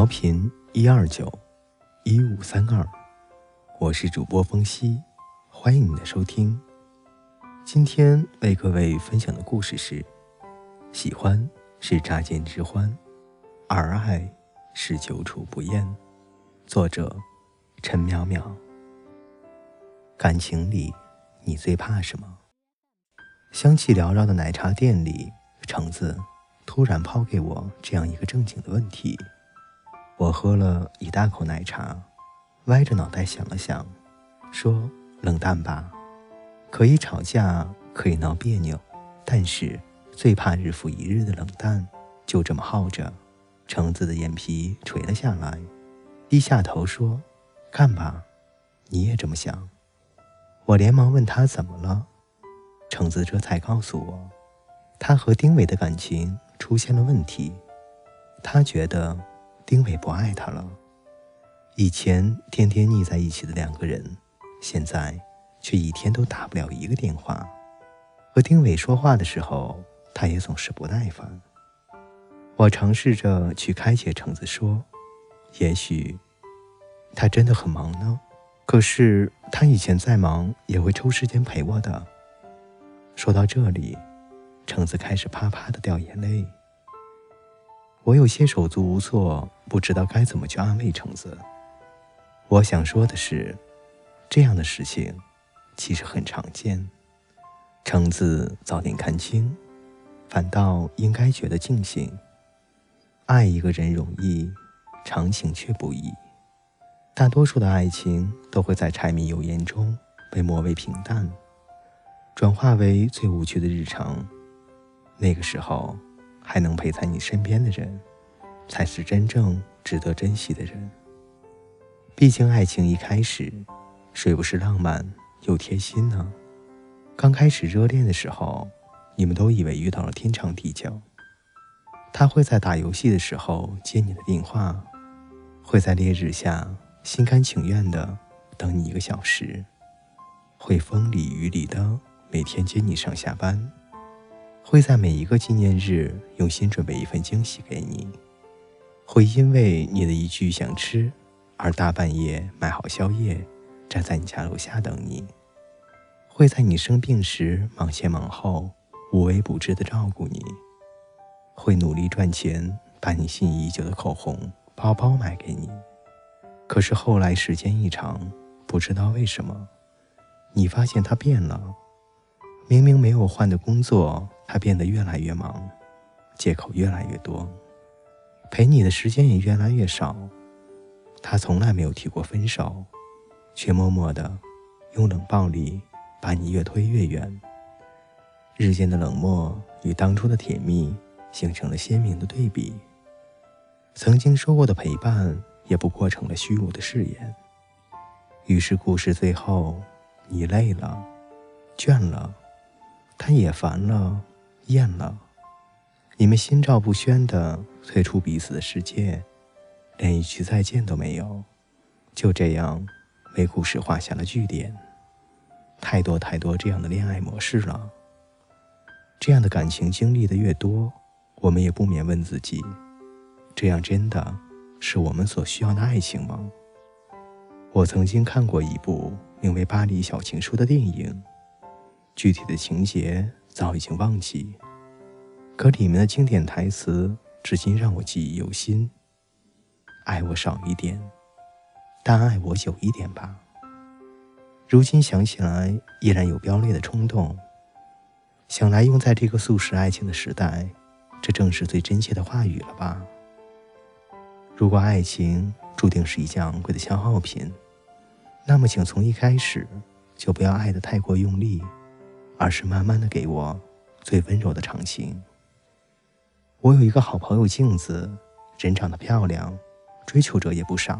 调频一二九一五三二，我是主播风夕，欢迎你的收听。今天为各位分享的故事是：喜欢是乍见之欢，而爱是久处不厌。作者：陈淼淼。感情里，你最怕什么？香气缭绕的奶茶店里，橙子突然抛给我这样一个正经的问题。我喝了一大口奶茶，歪着脑袋想了想，说：“冷淡吧，可以吵架，可以闹别扭，但是最怕日复一日的冷淡。”就这么耗着，橙子的眼皮垂了下来，低下头说：“看吧，你也这么想。”我连忙问他怎么了。橙子这才告诉我，他和丁伟的感情出现了问题。他觉得丁伟不爱他了。以前天天腻在一起的两个人，现在却一天都打不了一个电话。和丁伟说话的时候，他也总是不耐烦。我尝试着去开解橙子说：“也许他真的很忙呢。可是他以前再忙，也会抽时间陪我的。”说到这里，橙子开始啪啪的掉眼泪。我有些手足无措，不知道该怎么去安慰橙子。我想说的是，这样的事情其实很常见。橙子早点看清，反倒应该觉得庆幸。爱一个人容易，长情却不易。大多数的爱情都会在柴米油盐中被磨为平淡。转化为最无趣的日常，那个时候还能陪在你身边的人，才是真正值得珍惜的人。毕竟爱情一开始，谁不是浪漫又贴心呢？刚开始热恋的时候，你们都以为遇到了天长地久。他会在打游戏的时候接你的电话，会在烈日下心甘情愿的等你一个小时，会风里雨里的。每天接你上下班，会在每一个纪念日用心准备一份惊喜给你，会因为你的一句想吃而大半夜买好宵夜，站在你家楼下等你，会在你生病时忙前忙后无微不至的照顾你，会努力赚钱把你心仪已久的口红、包包买给你。可是后来时间一长，不知道为什么，你发现他变了。明明没有换的工作，他变得越来越忙，借口越来越多，陪你的时间也越来越少。他从来没有提过分手，却默默的用冷暴力把你越推越远。日间的冷漠与当初的甜蜜形成了鲜明的对比。曾经说过的陪伴，也不过成了虚无的誓言。于是故事最后，你累了，倦了。他也烦了，厌了，你们心照不宣的退出彼此的世界，连一句再见都没有，就这样为故事画下了句点。太多太多这样的恋爱模式了，这样的感情经历的越多，我们也不免问自己：这样真的是我们所需要的爱情吗？我曾经看过一部名为《巴黎小情书》的电影。具体的情节早已经忘记，可里面的经典台词至今让我记忆犹新。爱我少一点，但爱我久一点吧。如今想起来，依然有飙泪的冲动。想来用在这个速食爱情的时代，这正是最真切的话语了吧？如果爱情注定是一件昂贵的消耗品，那么请从一开始就不要爱得太过用力。而是慢慢的给我最温柔的长情。我有一个好朋友镜子，人长得漂亮，追求者也不少，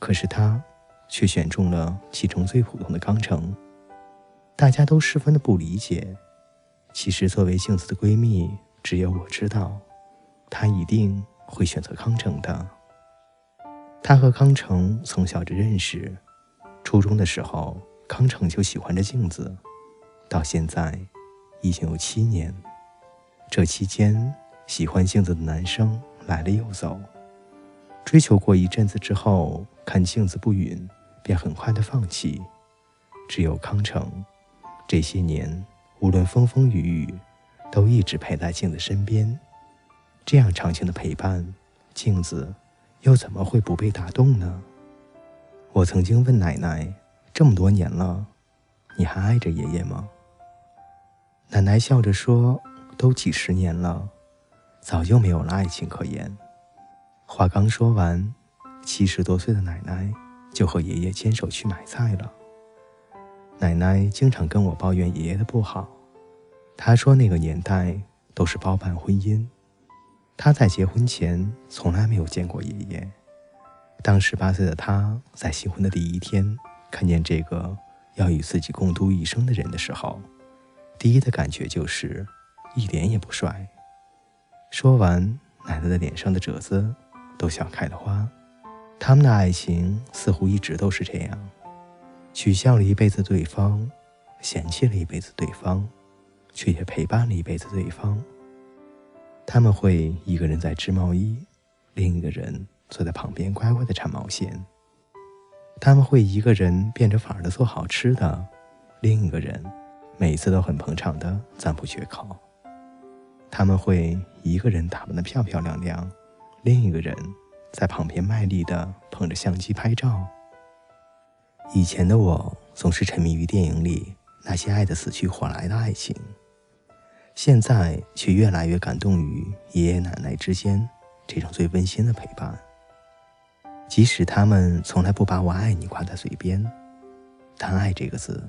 可是她却选中了其中最普通的康城。大家都十分的不理解。其实作为镜子的闺蜜，只有我知道，她一定会选择康城的。她和康城从小就认识，初中的时候，康成就喜欢着镜子。到现在，已经有七年。这期间，喜欢镜子的男生来了又走，追求过一阵子之后，看镜子不允，便很快的放弃。只有康成，这些年无论风风雨雨，都一直陪在镜子身边。这样长情的陪伴，镜子又怎么会不被打动呢？我曾经问奶奶：“这么多年了，你还爱着爷爷吗？”奶奶笑着说：“都几十年了，早就没有了爱情可言。”话刚说完，七十多岁的奶奶就和爷爷牵手去买菜了。奶奶经常跟我抱怨爷爷的不好，她说那个年代都是包办婚姻，她在结婚前从来没有见过爷爷。当十八岁的她在新婚的第一天看见这个要与自己共度一生的人的时候，第一的感觉就是一点也不帅。说完，奶奶的脸上的褶子都笑开了花。他们的爱情似乎一直都是这样。取笑了一辈子对方，嫌弃了一辈子对方，却也陪伴了一辈子对方。他们会一个人在织毛衣，另一个人坐在旁边乖乖的缠毛线。他们会一个人变着法儿的做好吃的，另一个人每次都很捧场的赞不绝口。他们会一个人打扮的漂漂亮亮，另一个人在旁边卖力的捧着相机拍照。以前的我总是沉迷于电影里那些爱的死去活来的爱情，现在却越来越感动于爷爷奶奶之间这种最温馨的陪伴。即使他们从来不把我爱你挂在嘴边，但爱这个字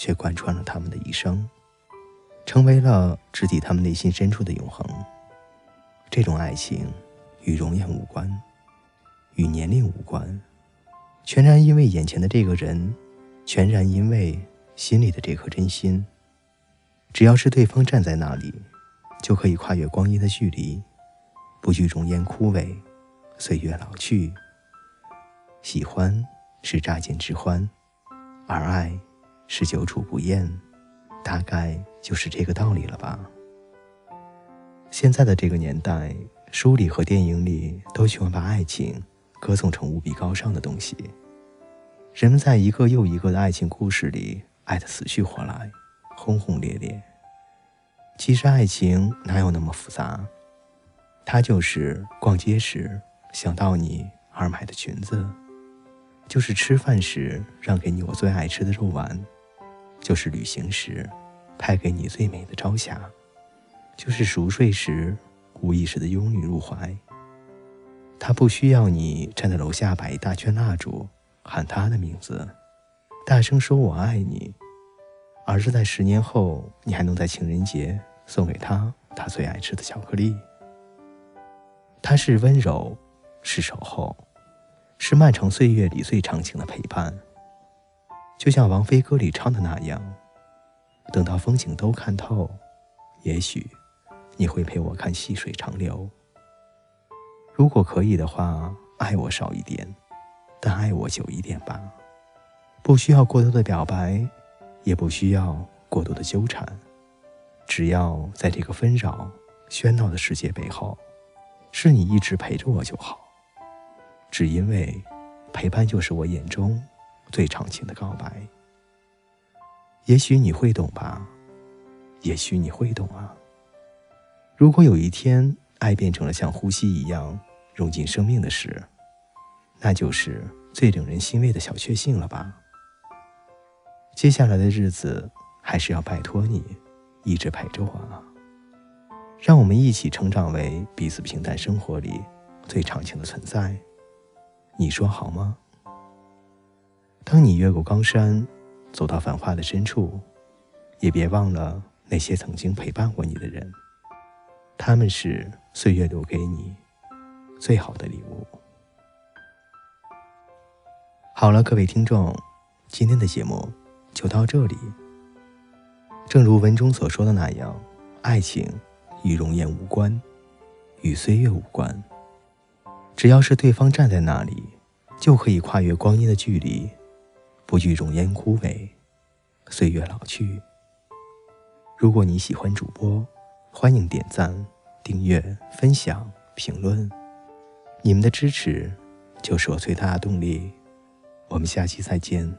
却贯穿了他们的一生，成为了直抵他们内心深处的永恒。这种爱情与容颜无关，与年龄无关。全然因为眼前的这个人，全然因为心里的这颗真心。只要是对方站在那里，就可以跨越光阴的距离，不惧容颜枯萎，岁月老去。喜欢是乍见之欢，而爱是久处不厌，大概就是这个道理了吧。现在的这个年代，书里和电影里都喜欢把爱情歌颂成无比高尚的东西。人们在一个又一个的爱情故事里爱得死去活来，轰轰烈烈。其实爱情哪有那么复杂？它就是逛街时想到你而买的裙子，就是吃饭时让给你我最爱吃的肉丸，就是旅行时拍给你最美的朝霞，就是熟睡时无意识的拥你入怀。他不需要你站在楼下摆一大圈蜡烛。喊他的名字，大声说“我爱你”，而是在十年后，你还能在情人节送给他他最爱吃的巧克力。他是温柔，是守候，是漫长岁月里最长情的陪伴。就像王菲歌里唱的那样：“等到风景都看透，也许你会陪我看细水长流。如果可以的话，爱我少一点。”但爱我久一点吧，不需要过多的表白，也不需要过多的纠缠，只要在这个纷扰、喧闹的世界背后，是你一直陪着我就好。只因为陪伴就是我眼中最长情的告白。也许你会懂吧，也许你会懂啊。如果有一天爱变成了像呼吸一样融进生命的事。那就是最令人欣慰的小确幸了吧。接下来的日子，还是要拜托你，一直陪着我啊。让我们一起成长为彼此平淡生活里最长情的存在，你说好吗？当你越过高山，走到繁华的深处，也别忘了那些曾经陪伴过你的人，他们是岁月留给你最好的礼物。好了，各位听众，今天的节目就到这里。正如文中所说的那样，爱情与容颜无关，与岁月无关。只要是对方站在那里，就可以跨越光阴的距离，不惧容颜枯萎，岁月老去。如果你喜欢主播，欢迎点赞、订阅、分享、评论。你们的支持就是我最大的动力。我们下期再见。